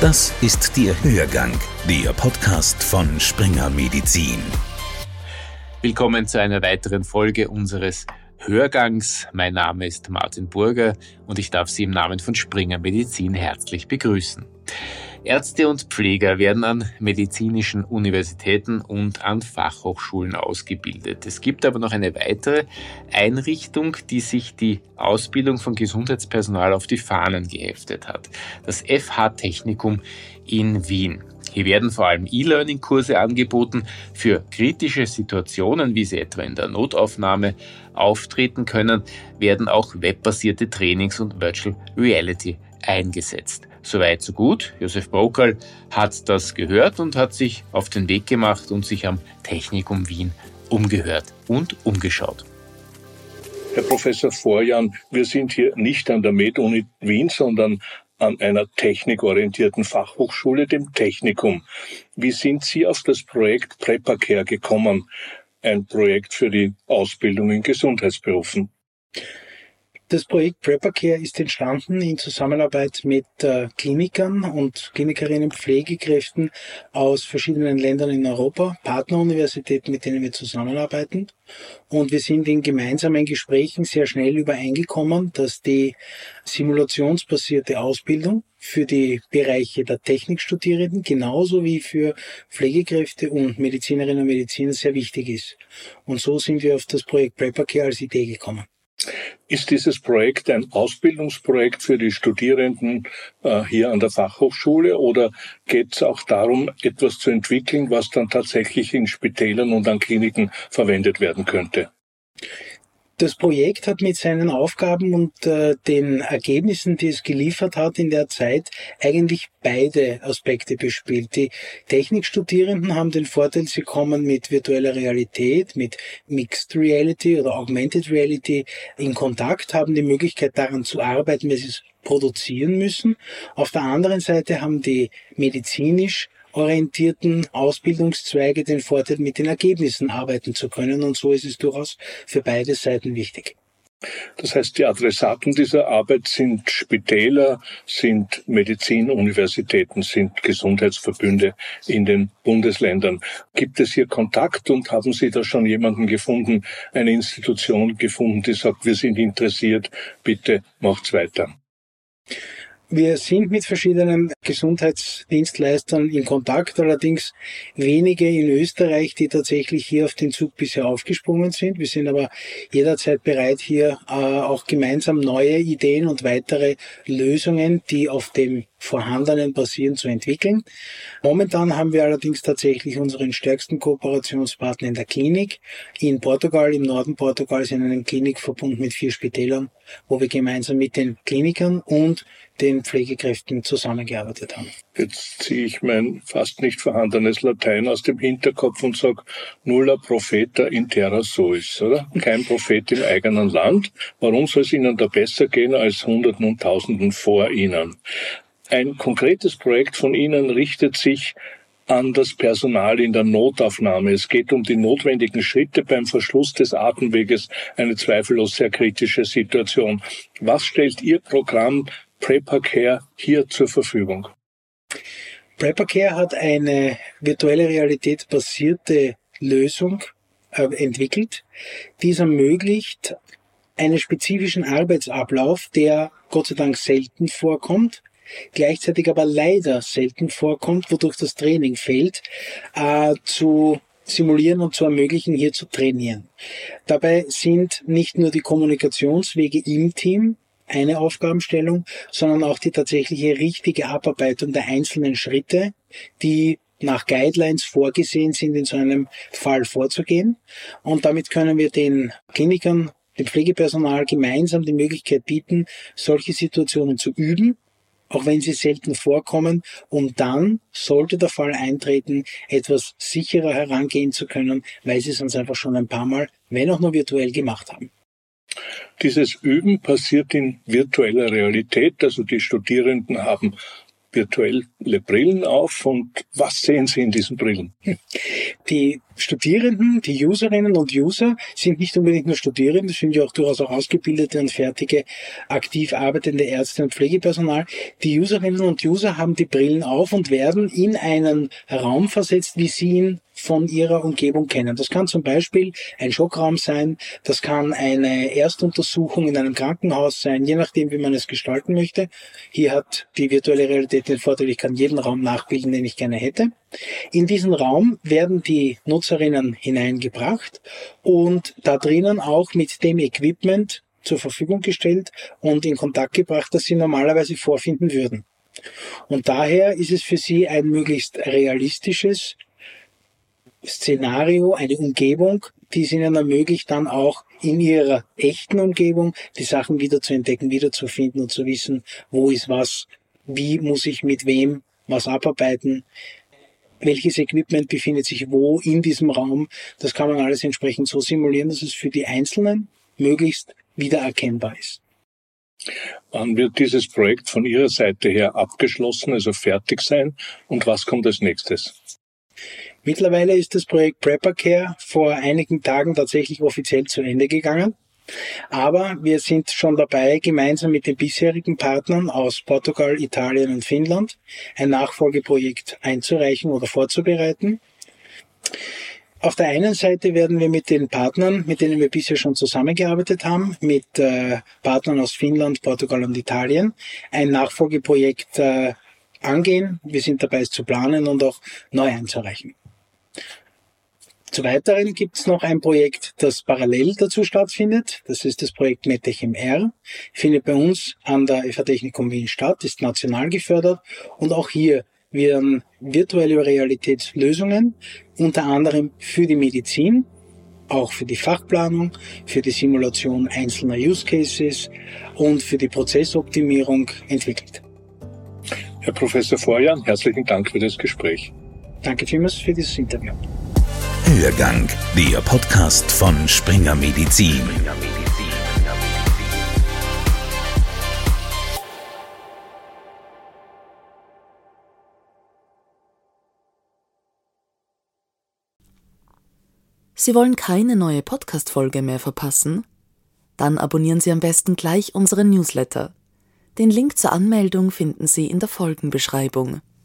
Das ist der Hörgang, der Podcast von Springer Medizin. Willkommen zu einer weiteren Folge unseres Hörgangs. Mein Name ist Martin Burger und ich darf Sie im Namen von Springer Medizin herzlich begrüßen. Ärzte und Pfleger werden an medizinischen Universitäten und an Fachhochschulen ausgebildet. Es gibt aber noch eine weitere Einrichtung, die sich die Ausbildung von Gesundheitspersonal auf die Fahnen geheftet hat. Das FH Technikum in Wien. Hier werden vor allem E-Learning-Kurse angeboten für kritische Situationen, wie sie etwa in der Notaufnahme auftreten können, werden auch webbasierte Trainings und Virtual Reality eingesetzt. Soweit, so gut. Josef Brokal hat das gehört und hat sich auf den Weg gemacht und sich am Technikum Wien umgehört und umgeschaut. Herr Professor Vorjan, wir sind hier nicht an der Med-Uni Wien, sondern an einer technikorientierten Fachhochschule, dem Technikum. Wie sind Sie auf das Projekt Prepacare gekommen? Ein Projekt für die Ausbildung in Gesundheitsberufen. Das Projekt Preppercare ist entstanden in Zusammenarbeit mit äh, Klinikern und Klinikerinnen, Pflegekräften aus verschiedenen Ländern in Europa, Partneruniversitäten, mit denen wir zusammenarbeiten. Und wir sind in gemeinsamen Gesprächen sehr schnell übereingekommen, dass die simulationsbasierte Ausbildung für die Bereiche der Technikstudierenden genauso wie für Pflegekräfte und Medizinerinnen und Mediziner sehr wichtig ist. Und so sind wir auf das Projekt Preppercare als Idee gekommen. Ist dieses Projekt ein Ausbildungsprojekt für die Studierenden äh, hier an der Fachhochschule oder geht es auch darum, etwas zu entwickeln, was dann tatsächlich in Spitälern und an Kliniken verwendet werden könnte? Das Projekt hat mit seinen Aufgaben und äh, den Ergebnissen, die es geliefert hat in der Zeit, eigentlich beide Aspekte bespielt. Die Technikstudierenden haben den Vorteil, sie kommen mit virtueller Realität, mit Mixed Reality oder Augmented Reality in Kontakt, haben die Möglichkeit daran zu arbeiten, wenn sie es produzieren müssen. Auf der anderen Seite haben die medizinisch orientierten Ausbildungszweige den Vorteil, mit den Ergebnissen arbeiten zu können. Und so ist es durchaus für beide Seiten wichtig. Das heißt, die Adressaten dieser Arbeit sind Spitäler, sind Medizinuniversitäten, sind Gesundheitsverbünde in den Bundesländern. Gibt es hier Kontakt und haben Sie da schon jemanden gefunden, eine Institution gefunden, die sagt, wir sind interessiert, bitte macht's weiter? Wir sind mit verschiedenen Gesundheitsdienstleistern in Kontakt, allerdings wenige in Österreich, die tatsächlich hier auf den Zug bisher aufgesprungen sind. Wir sind aber jederzeit bereit, hier äh, auch gemeinsam neue Ideen und weitere Lösungen, die auf dem vorhandenen basieren, zu entwickeln. Momentan haben wir allerdings tatsächlich unseren stärksten Kooperationspartner in der Klinik in Portugal, im Norden Portugals, in einem Klinikverbund mit vier Spitälern, wo wir gemeinsam mit den Klinikern und den Pflegekräften zusammengearbeitet haben. Jetzt ziehe ich mein fast nicht vorhandenes Latein aus dem Hinterkopf und sage, nulla profeta in terra suis, oder? Kein Prophet im eigenen Land. Warum soll es Ihnen da besser gehen als Hunderten und Tausenden vor Ihnen? Ein konkretes Projekt von Ihnen richtet sich an das Personal in der Notaufnahme. Es geht um die notwendigen Schritte beim Verschluss des Atemweges, eine zweifellos sehr kritische Situation. Was stellt Ihr Programm Prepper hier zur Verfügung? Prepper hat eine virtuelle Realität basierte Lösung äh, entwickelt, die es ermöglicht, einen spezifischen Arbeitsablauf, der Gott sei Dank selten vorkommt, gleichzeitig aber leider selten vorkommt, wodurch das Training fehlt, äh, zu simulieren und zu ermöglichen, hier zu trainieren. Dabei sind nicht nur die Kommunikationswege im Team eine Aufgabenstellung, sondern auch die tatsächliche richtige Abarbeitung der einzelnen Schritte, die nach Guidelines vorgesehen sind, in so einem Fall vorzugehen. Und damit können wir den Klinikern, dem Pflegepersonal gemeinsam die Möglichkeit bieten, solche Situationen zu üben auch wenn sie selten vorkommen, um dann, sollte der Fall eintreten, etwas sicherer herangehen zu können, weil sie es uns einfach schon ein paar Mal, wenn auch nur virtuell gemacht haben. Dieses Üben passiert in virtueller Realität, also die Studierenden haben virtuelle Brillen auf und was sehen Sie in diesen Brillen? Die Studierenden, die Userinnen und User sind nicht unbedingt nur Studierende, sind ja auch durchaus auch ausgebildete und fertige, aktiv arbeitende Ärzte und Pflegepersonal. Die Userinnen und User haben die Brillen auf und werden in einen Raum versetzt, wie sie ihn von ihrer Umgebung kennen. Das kann zum Beispiel ein Schockraum sein, das kann eine Erstuntersuchung in einem Krankenhaus sein, je nachdem, wie man es gestalten möchte. Hier hat die virtuelle Realität den Vorteil, ich kann jeden Raum nachbilden, den ich gerne hätte. In diesen Raum werden die Nutzerinnen hineingebracht und da drinnen auch mit dem Equipment zur Verfügung gestellt und in Kontakt gebracht, das sie normalerweise vorfinden würden. Und daher ist es für sie ein möglichst realistisches Szenario, eine Umgebung, die es ihnen ermöglicht, dann auch in ihrer echten Umgebung die Sachen wieder zu entdecken, wieder zu finden und zu wissen, wo ist was, wie muss ich mit wem was abarbeiten, welches Equipment befindet sich wo in diesem Raum. Das kann man alles entsprechend so simulieren, dass es für die Einzelnen möglichst wieder erkennbar ist. Wann wird dieses Projekt von Ihrer Seite her abgeschlossen, also fertig sein? Und was kommt als nächstes? Mittlerweile ist das Projekt Prepper Care vor einigen Tagen tatsächlich offiziell zu Ende gegangen. Aber wir sind schon dabei, gemeinsam mit den bisherigen Partnern aus Portugal, Italien und Finnland ein Nachfolgeprojekt einzureichen oder vorzubereiten. Auf der einen Seite werden wir mit den Partnern, mit denen wir bisher schon zusammengearbeitet haben, mit äh, Partnern aus Finnland, Portugal und Italien, ein Nachfolgeprojekt äh, angehen. Wir sind dabei, es zu planen und auch neu einzureichen. Zu weiteren gibt es noch ein Projekt, das parallel dazu stattfindet. Das ist das Projekt MedTech MR. Findet bei uns an der FH Technikum Wien statt, ist national gefördert und auch hier werden virtuelle Realitätslösungen unter anderem für die Medizin, auch für die Fachplanung, für die Simulation einzelner Use Cases und für die Prozessoptimierung entwickelt. Herr Professor Vorjan, herzlichen Dank für das Gespräch. Danke vielmals für dieses Interview. Hörgang, der Podcast von Springer Medizin. Sie wollen keine neue Podcast-Folge mehr verpassen? Dann abonnieren Sie am besten gleich unseren Newsletter. Den Link zur Anmeldung finden Sie in der Folgenbeschreibung.